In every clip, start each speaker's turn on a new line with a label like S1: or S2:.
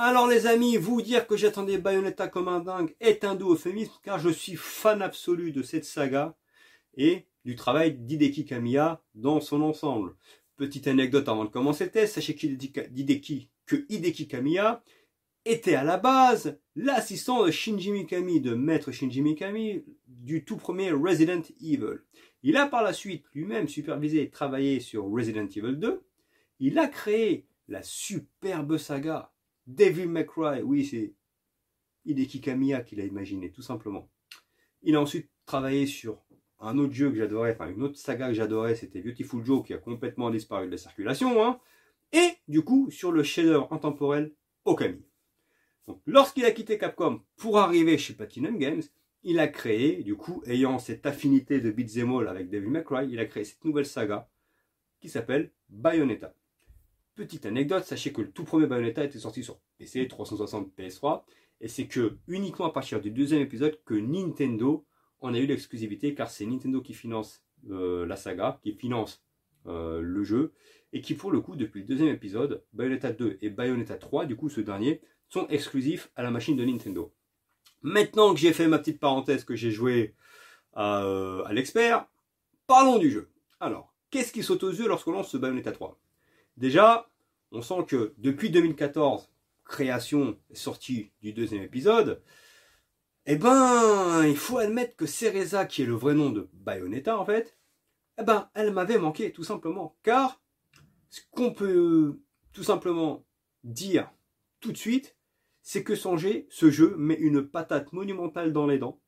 S1: Alors les amis, vous dire que j'attendais Bayonetta comme un dingue est un doux euphémisme car je suis fan absolu de cette saga et du travail d'Hideki Kamiya dans son ensemble. Petite anecdote avant de commencer le test, sachez qu'Hideki, que Hideki Kamiya était à la base l'assistant de Shinji Mikami, de maître Shinji Mikami, du tout premier Resident Evil. Il a par la suite lui-même supervisé et travaillé sur Resident Evil 2. Il a créé la superbe saga May Cry, oui, c'est Hideki Kamiya qui l'a imaginé, tout simplement. Il a ensuite travaillé sur un autre jeu que j'adorais, enfin une autre saga que j'adorais, c'était Beautiful Joe qui a complètement disparu de la circulation, hein, et du coup sur le shader intemporel Okami. Donc, lorsqu'il a quitté Capcom pour arriver chez Platinum Games, il a créé, du coup, ayant cette affinité de beat'em all avec May Cry, il a créé cette nouvelle saga qui s'appelle Bayonetta. Petite anecdote, sachez que le tout premier Bayonetta était sorti sur PC, 360, PS3, et c'est que uniquement à partir du deuxième épisode que Nintendo en a eu l'exclusivité, car c'est Nintendo qui finance euh, la saga, qui finance euh, le jeu, et qui pour le coup, depuis le deuxième épisode, Bayonetta 2 et Bayonetta 3, du coup ce dernier, sont exclusifs à la machine de Nintendo. Maintenant que j'ai fait ma petite parenthèse que j'ai joué à, euh, à l'expert, parlons du jeu. Alors, qu'est-ce qui saute aux yeux lorsqu'on lance ce Bayonetta 3 Déjà, on sent que depuis 2014, création et sortie du deuxième épisode, eh ben, il faut admettre que Cereza, qui est le vrai nom de Bayonetta en fait, eh ben, elle m'avait manqué tout simplement. Car ce qu'on peut tout simplement dire tout de suite, c'est que Songé, ce jeu met une patate monumentale dans les dents.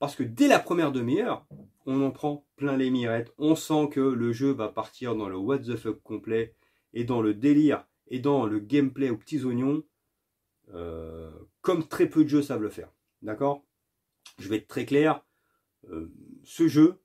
S1: Parce que dès la première demi-heure, on en prend plein les mirettes. On sent que le jeu va partir dans le what the fuck complet et dans le délire et dans le gameplay aux petits oignons, euh, comme très peu de jeux savent le faire. D'accord? Je vais être très clair. Euh, ce jeu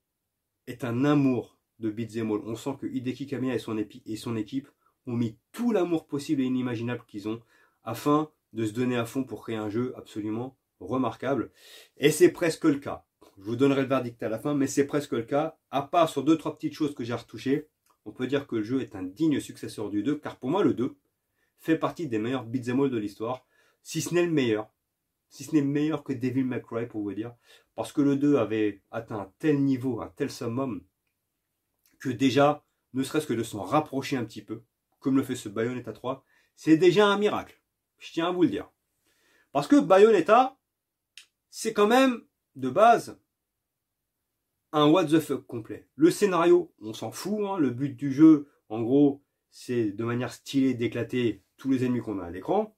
S1: est un amour de beat'em all. On sent que Hideki Kamiya et son, et son équipe ont mis tout l'amour possible et inimaginable qu'ils ont afin de se donner à fond pour créer un jeu absolument remarquable. Et c'est presque le cas. Je vous donnerai le verdict à la fin, mais c'est presque le cas. À part sur deux, trois petites choses que j'ai retouchées, on peut dire que le jeu est un digne successeur du 2, car pour moi le 2 fait partie des meilleurs beat'em all de l'histoire, si ce n'est le meilleur, si ce n'est meilleur que Devil May Cry pour vous dire, parce que le 2 avait atteint un tel niveau, un tel summum, que déjà, ne serait-ce que de s'en rapprocher un petit peu, comme le fait ce Bayonetta 3, c'est déjà un miracle. Je tiens à vous le dire. Parce que Bayonetta, c'est quand même, de base, un what the fuck complet. Le scénario, on s'en fout. Hein. Le but du jeu, en gros, c'est de manière stylée d'éclater tous les ennemis qu'on a à l'écran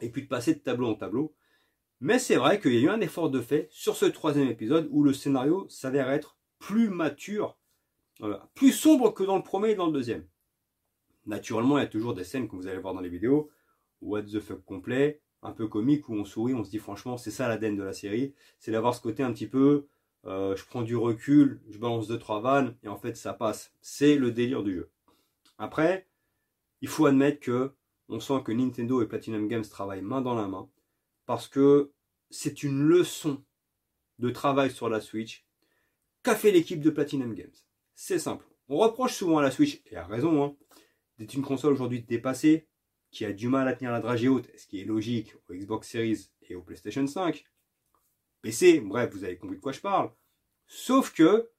S1: et puis de passer de tableau en tableau. Mais c'est vrai qu'il y a eu un effort de fait sur ce troisième épisode où le scénario s'avère être plus mature, plus sombre que dans le premier et dans le deuxième. Naturellement, il y a toujours des scènes que vous allez voir dans les vidéos, what the fuck complet, un peu comique où on sourit, on se dit franchement c'est ça l'ADN de la série, c'est d'avoir ce côté un petit peu euh, je prends du recul, je balance deux trois vannes et en fait ça passe. C'est le délire du jeu. Après, il faut admettre que on sent que Nintendo et Platinum Games travaillent main dans la main parce que c'est une leçon de travail sur la Switch qu'a fait l'équipe de Platinum Games. C'est simple. On reproche souvent à la Switch, et à raison, hein, d'être une console aujourd'hui dépassée, qui a du mal à tenir la dragée haute, ce qui est logique au Xbox Series et au PlayStation 5. PC, bref, vous avez compris de quoi je parle. Sauf que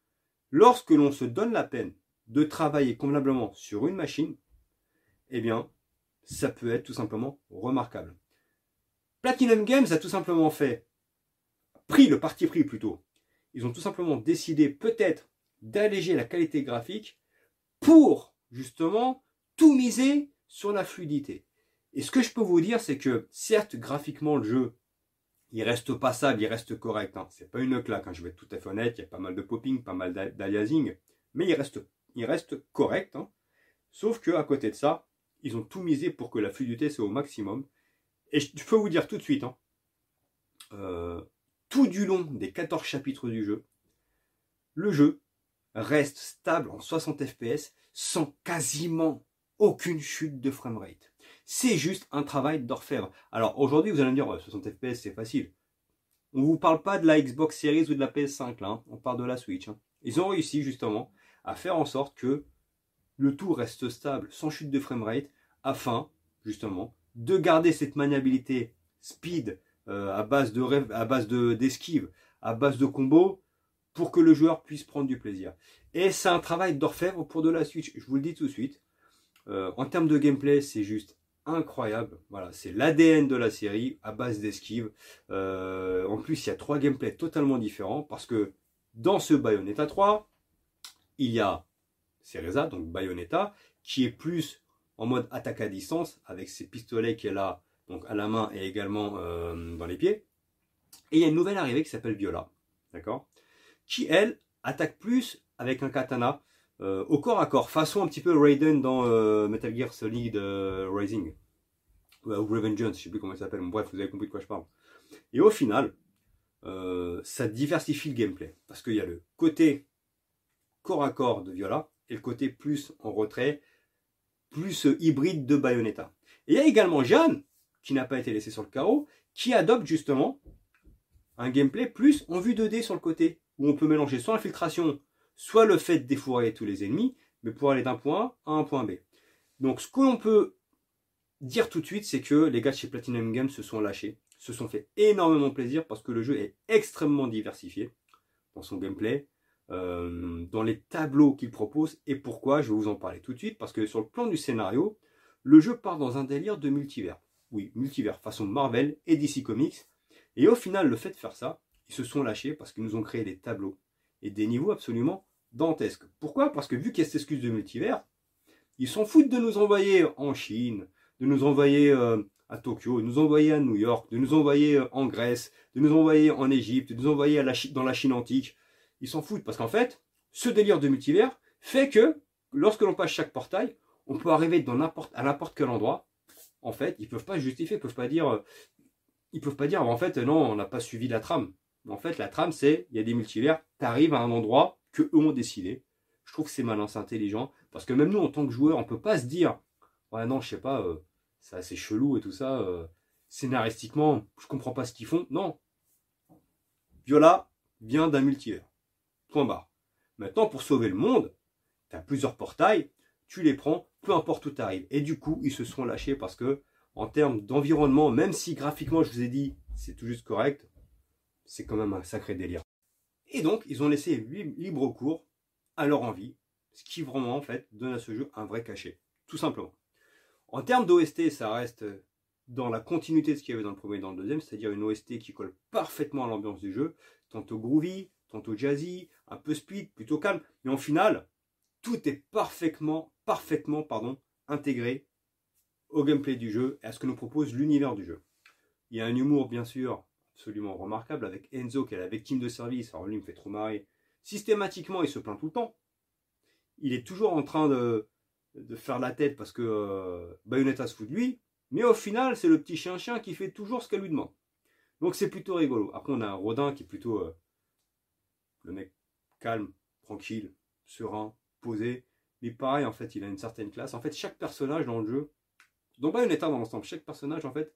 S1: lorsque l'on se donne la peine de travailler convenablement sur une machine, eh bien, ça peut être tout simplement remarquable. Platinum Games a tout simplement fait, pris le parti pris plutôt. Ils ont tout simplement décidé peut-être d'alléger la qualité graphique pour justement tout miser sur la fluidité. Et ce que je peux vous dire, c'est que certes, graphiquement, le jeu il reste passable, il reste correct. Hein. C'est pas une claque, hein. je vais être tout à fait honnête. Il y a pas mal de popping, pas mal d'aliasing, mais il reste, il reste correct. Hein. Sauf que à côté de ça, ils ont tout misé pour que la fluidité soit au maximum. Et je peux vous dire tout de suite, hein, euh, tout du long des 14 chapitres du jeu, le jeu reste stable en 60 fps sans quasiment aucune chute de framerate. C'est juste un travail d'orfèvre. Alors aujourd'hui, vous allez me dire, 60 FPS, c'est facile. On ne vous parle pas de la Xbox Series ou de la PS5, là. Hein. On parle de la Switch. Hein. Ils ont réussi justement à faire en sorte que le tout reste stable, sans chute de framerate, afin justement de garder cette maniabilité speed euh, à base de à base de d'esquive, à base de combo, pour que le joueur puisse prendre du plaisir. Et c'est un travail d'orfèvre pour de la Switch. Je vous le dis tout de suite. Euh, en termes de gameplay, c'est juste incroyable. Voilà, c'est l'ADN de la série à base d'esquive. Euh, en plus, il y a trois gameplays totalement différents parce que dans ce Bayonetta 3, il y a Cereza, donc Bayonetta, qui est plus en mode attaque à distance avec ses pistolets qu'elle a donc à la main et également euh, dans les pieds. Et il y a une nouvelle arrivée qui s'appelle Viola, d'accord? Qui elle attaque plus avec un katana euh, au corps à corps, façon un petit peu Raiden dans euh, Metal Gear Solid Rising ou Revengeance, je sais plus comment ça s'appelle. bref, vous avez compris de quoi je parle. Et au final, ça diversifie le gameplay parce qu'il y a le côté corps à corps de Viola et le côté plus en retrait, plus hybride de Bayonetta. Et il y a également Jeanne, qui n'a pas été laissé sur le carreau, qui adopte justement un gameplay plus en vue 2D sur le côté, où on peut mélanger soit l'infiltration, soit le fait de défourailler tous les ennemis, mais pour aller d'un point A à un point B. Donc ce qu'on peut dire tout de suite, c'est que les gars chez Platinum Games se sont lâchés, se sont fait énormément plaisir parce que le jeu est extrêmement diversifié dans son gameplay, euh, dans les tableaux qu'il propose, et pourquoi, je vais vous en parler tout de suite, parce que sur le plan du scénario, le jeu part dans un délire de multivers oui, multivers, façon Marvel et DC Comics. Et au final, le fait de faire ça, ils se sont lâchés parce qu'ils nous ont créé des tableaux et des niveaux absolument dantesques. Pourquoi? Parce que vu qu'il y a cette excuse de multivers, ils s'en foutent de nous envoyer en Chine, de nous envoyer euh, à Tokyo, de nous envoyer à New York, de nous envoyer euh, en Grèce, de nous envoyer en Égypte, de nous envoyer dans la Chine antique. Ils s'en foutent parce qu'en fait, ce délire de multivers fait que lorsque l'on passe chaque portail, on peut arriver dans à n'importe quel endroit en fait, ils peuvent pas justifier, ils peuvent pas dire, euh, ils peuvent pas dire, en fait, non, on n'a pas suivi la trame. En fait, la trame, c'est, il y a des multivers, tu arrives à un endroit que eux ont décidé. Je trouve que c'est malin, c'est intelligent, parce que même nous, en tant que joueurs, on peut pas se dire, ouais, non, je sais pas, euh, c'est assez chelou et tout ça, euh, scénaristiquement, je comprends pas ce qu'ils font. Non. Viola vient d'un multivers. Point barre. Maintenant, pour sauver le monde, tu as plusieurs portails, tu les prends, peu importe où tu arrives. Et du coup, ils se sont lâchés parce que, en termes d'environnement, même si graphiquement, je vous ai dit, c'est tout juste correct, c'est quand même un sacré délire. Et donc, ils ont laissé libre cours à leur envie, ce qui vraiment, en fait, donne à ce jeu un vrai cachet. Tout simplement. En termes d'OST, ça reste dans la continuité de ce qu'il y avait dans le premier et dans le deuxième, c'est-à-dire une OST qui colle parfaitement à l'ambiance du jeu, tantôt groovy, tantôt jazzy, un peu speed, plutôt calme, mais en final, tout est parfaitement, parfaitement pardon, intégré au gameplay du jeu et à ce que nous propose l'univers du jeu. Il y a un humour, bien sûr, absolument remarquable avec Enzo qui est la victime de service. Alors lui, me fait trop marrer. Systématiquement, il se plaint tout le temps. Il est toujours en train de, faire la tête parce que euh, Bayonetta se fout de lui. Mais au final, c'est le petit chien-chien qui fait toujours ce qu'elle lui demande. Donc c'est plutôt rigolo. Après, on a un Rodin qui est plutôt euh, le mec calme, tranquille, serein, posé. Mais pareil, en fait, il a une certaine classe. En fait, chaque personnage dans le jeu, dans Bayonetta dans l'ensemble, chaque personnage, en fait,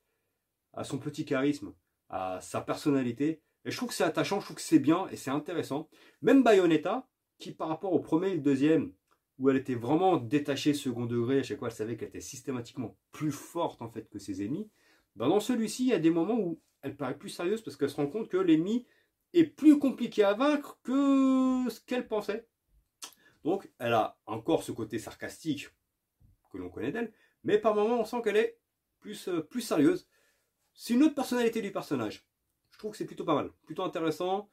S1: a son petit charisme, a sa personnalité. Et je trouve que c'est attachant, je trouve que c'est bien et c'est intéressant. Même Bayonetta, qui par rapport au premier et le deuxième, où elle était vraiment détachée second degré, à chaque fois elle savait qu'elle était systématiquement plus forte en fait que ses ennemis, ben dans celui-ci, il y a des moments où elle paraît plus sérieuse parce qu'elle se rend compte que l'ennemi est plus compliqué à vaincre que ce qu'elle pensait. Donc, elle a encore ce côté sarcastique que l'on connaît d'elle, mais par moments, on sent qu'elle est plus, euh, plus sérieuse. C'est une autre personnalité du personnage. Je trouve que c'est plutôt pas mal, plutôt intéressant.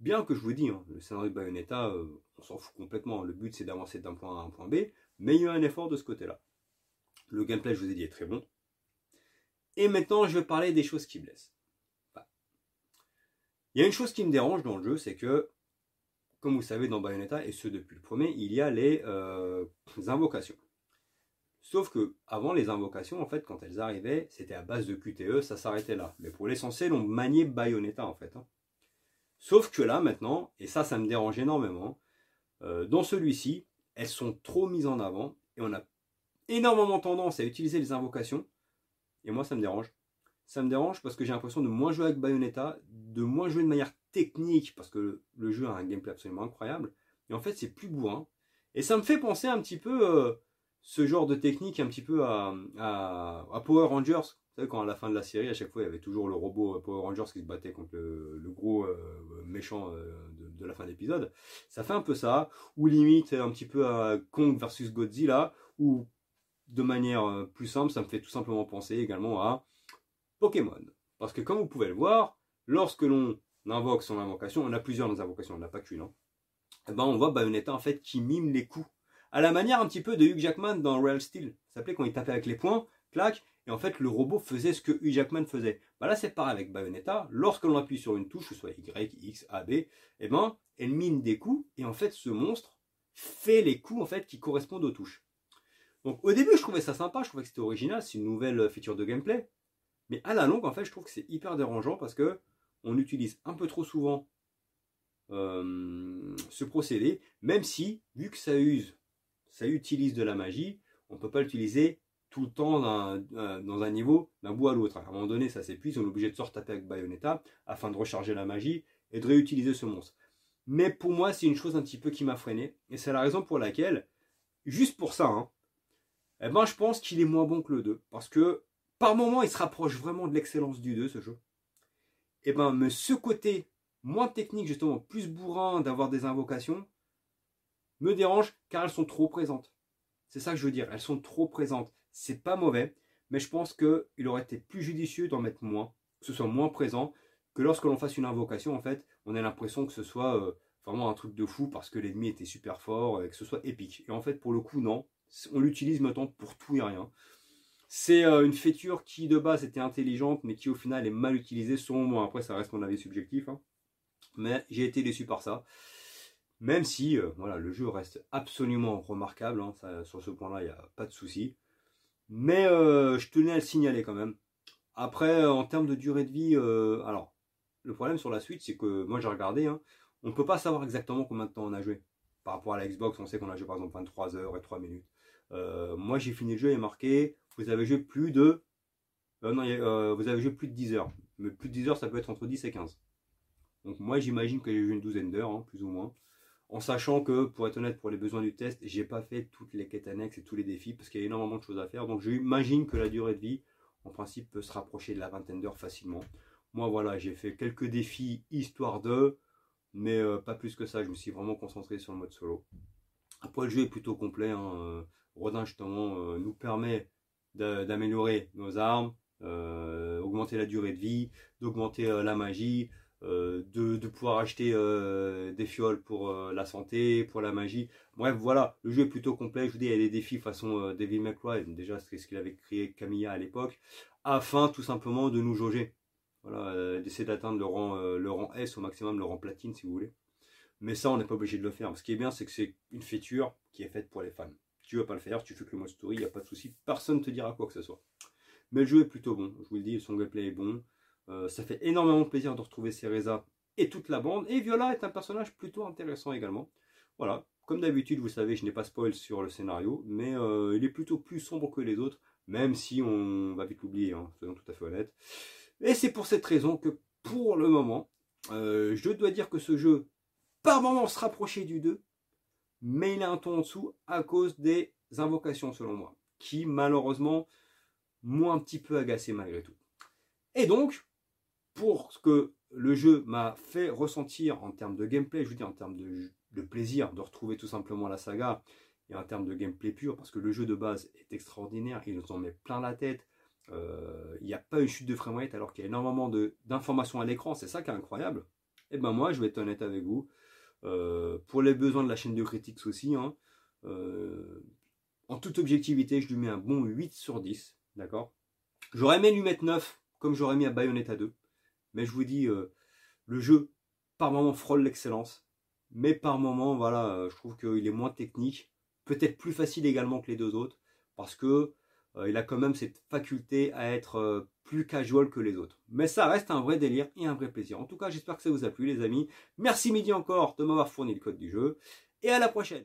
S1: Bien que je vous dis, hein, le scénario de Bayonetta, euh, on s'en fout complètement. Le but, c'est d'avancer d'un point A à un point B, mais il y a un effort de ce côté-là. Le gameplay, je vous ai dit, est très bon. Et maintenant, je vais parler des choses qui blessent. il y a une chose qui me dérange dans le jeu, c'est que comme vous savez dans Bayonetta, et ce depuis le premier, il y a les, euh, invocations. Sauf que avant les invocations, en fait, quand elles arrivaient, c'était à base de QTE, ça s'arrêtait là. Mais pour l'essentiel, on maniait Bayonetta en fait. Hein. Sauf que là maintenant, et ça, ça me dérange énormément, euh, dans celui-ci, elles sont trop mises en avant et on a énormément tendance à utiliser les invocations. Et moi, ça me dérange. Ça me dérange parce que j'ai l'impression de moins jouer avec Bayonetta, de moins jouer de manière technique, parce que le jeu a un gameplay absolument incroyable. Et en fait, c'est plus bourrin. Et ça me fait penser un petit peu, euh, ce genre de technique un petit peu à, Power Rangers. Vous savez, quand à la fin de la série, à chaque fois, il y avait toujours le robot Power Rangers qui se battait contre le, gros méchant de, de, la fin d'épisode. Ça fait un peu ça, ou limite un petit peu à Kong versus Godzilla, ou de manière plus simple, ça me fait tout simplement penser également à Pokémon. Parce que comme vous pouvez le voir, lorsque l'on invoque son invocation, on a plusieurs invocations, on n'a pas qu'une, hein, eh ben on voit Bayonetta en fait qui mime les coups. À la manière un petit peu de Hugh Jackman dans Real Steel. Ça s'appelait quand il tapait avec les poings, clac, et en fait le robot faisait ce que Hugh Jackman faisait. Bah là c'est pareil avec Bayonetta, lorsque l'on appuie sur une touche, que ce soit Y, X, A, B, eh ben elle mime des coups, et en fait ce monstre fait les coups en fait qui correspondent aux touches. Donc au début je trouvais ça sympa, je trouvais que c'était original, c'est une nouvelle feature de gameplay. Mais à la longue, en fait, je trouve que c'est hyper dérangeant parce que on utilise un peu trop souvent euh, ce procédé, même si, vu que ça use, ça utilise de la magie, on ne peut pas l'utiliser tout le temps dans un, niveau d'un bout à l'autre. À un moment donné, ça s'épuise, on est obligé de se retaper avec Bayonetta afin de recharger la magie et de réutiliser ce monstre. Mais pour moi, c'est une chose un petit peu qui m'a freiné, et c'est la raison pour laquelle, juste pour ça, hein, eh ben, je pense qu'il est moins bon que le 2, parce que par moment, il se rapproche vraiment de l'excellence du 2, ce jeu. Et eh ben, mais ce côté moins technique, justement, plus bourrin d'avoir des invocations, me dérange car elles sont trop présentes. C'est ça que je veux dire, elles sont trop présentes. C'est pas mauvais, mais je pense qu'il aurait été plus judicieux d'en mettre moins, que ce soit moins présent, que lorsque l'on fasse une invocation, en fait, on a l'impression que ce soit euh, vraiment un truc de fou parce que l'ennemi était super fort et que ce soit épique. Et en fait, pour le coup, non. On l'utilise maintenant pour tout et rien. C'est euh, une feature qui de base était intelligente, mais qui au final est mal utilisée selon moi. Après, ça reste mon avis subjectif. Hein. Mais j'ai été déçu par ça. Même si euh, voilà, le jeu reste absolument remarquable. Hein. sur ce point-là, il n'y a pas de souci. Mais euh, je tenais à le signaler quand même. Après, en termes de durée de vie, alors, le problème sur la suite, c'est que moi j'ai regardé, hein, on ne peut pas savoir exactement combien de temps on a joué. Par rapport à la Xbox, on sait qu'on a joué par exemple 23 heures et 3 minutes. moi j'ai fini le jeu et marqué vous avez joué plus de. Euh, non, euh, vous avez joué plus de 10 heures. Mais plus de 10 heures, ça peut être entre 10 et 15. Donc moi, j'imagine que j'ai joué une douzaine d'heures, hein, plus ou moins. En sachant que, pour être honnête, pour les besoins du test, j'ai pas fait toutes les quêtes annexes et tous les défis, parce qu'il y a énormément de choses à faire. Donc j'imagine que la durée de vie, en principe, peut se rapprocher de la vingtaine d'heures facilement. Moi, voilà, j'ai fait quelques défis histoire de, mais euh, pas plus que ça. Je me suis vraiment concentré sur le mode solo. Après, le jeu est plutôt complet. Hein. Rodin, justement, nous permet d'améliorer nos armes, euh, augmenter la durée de vie, d'augmenter euh, la magie, euh, de, pouvoir acheter des fioles pour la santé, pour la magie. Bref, voilà, le jeu est plutôt complet. Je vous dis, il y a des défis façon May Cry, déjà c'est ce qu'il avait créé Camilla à l'époque, afin tout simplement de nous jauger. Voilà, d'essayer d'atteindre le rang, le rang S au maximum, le rang platine si vous voulez. Mais ça, on n'est pas obligé de le faire. Ce qui est bien, c'est que c'est une feature qui est faite pour les fans tu veux pas le faire, tu fais que le mode story, il n'y a pas de souci, personne ne te dira quoi que ce soit. Mais le jeu est plutôt bon, je vous le dis, son gameplay est bon. Euh, ça fait énormément plaisir de retrouver Cereza et toute la bande. Et Viola est un personnage plutôt intéressant également. Voilà, comme d'habitude, vous savez, je n'ai pas spoil sur le scénario, mais euh, il est plutôt plus sombre que les autres, même si on va vite l'oublier, hein, soyons tout à fait honnêtes. Et c'est pour cette raison que pour le moment, euh, je dois dire que ce jeu, par moment, se rapprochait du 2, mais il est un ton en dessous à cause des invocations selon moi, qui malheureusement m'ont un petit peu agacé malgré tout. Et donc, pour ce que le jeu m'a fait ressentir en termes de gameplay, je veux dire en termes de, plaisir de retrouver tout simplement la saga, et en termes de gameplay pur, parce que le jeu de base est extraordinaire, il nous en met plein la tête, euh, il n'y a pas une chute de framerate alors qu'il y a énormément d'informations à l'écran, c'est ça qui est incroyable. Et eh ben moi, je vais être honnête avec vous, euh, pour les besoins de la chaîne de critiques aussi, hein, euh, en toute objectivité, je lui mets un bon 8 sur 10. D'accord? J'aurais aimé lui mettre 9, comme j'aurais mis à Bayonetta 2. Mais je vous dis, euh, le jeu, par moment, frôle l'excellence. Mais par moment, voilà, je trouve qu'il est moins technique. Peut-être plus facile également que les deux autres. Parce que il a quand même cette faculté à être plus casual que les autres. Mais ça reste un vrai délire et un vrai plaisir. En tout cas, j'espère que ça vous a plu les amis. Merci Midi encore de m'avoir fourni le code du jeu. Et à la prochaine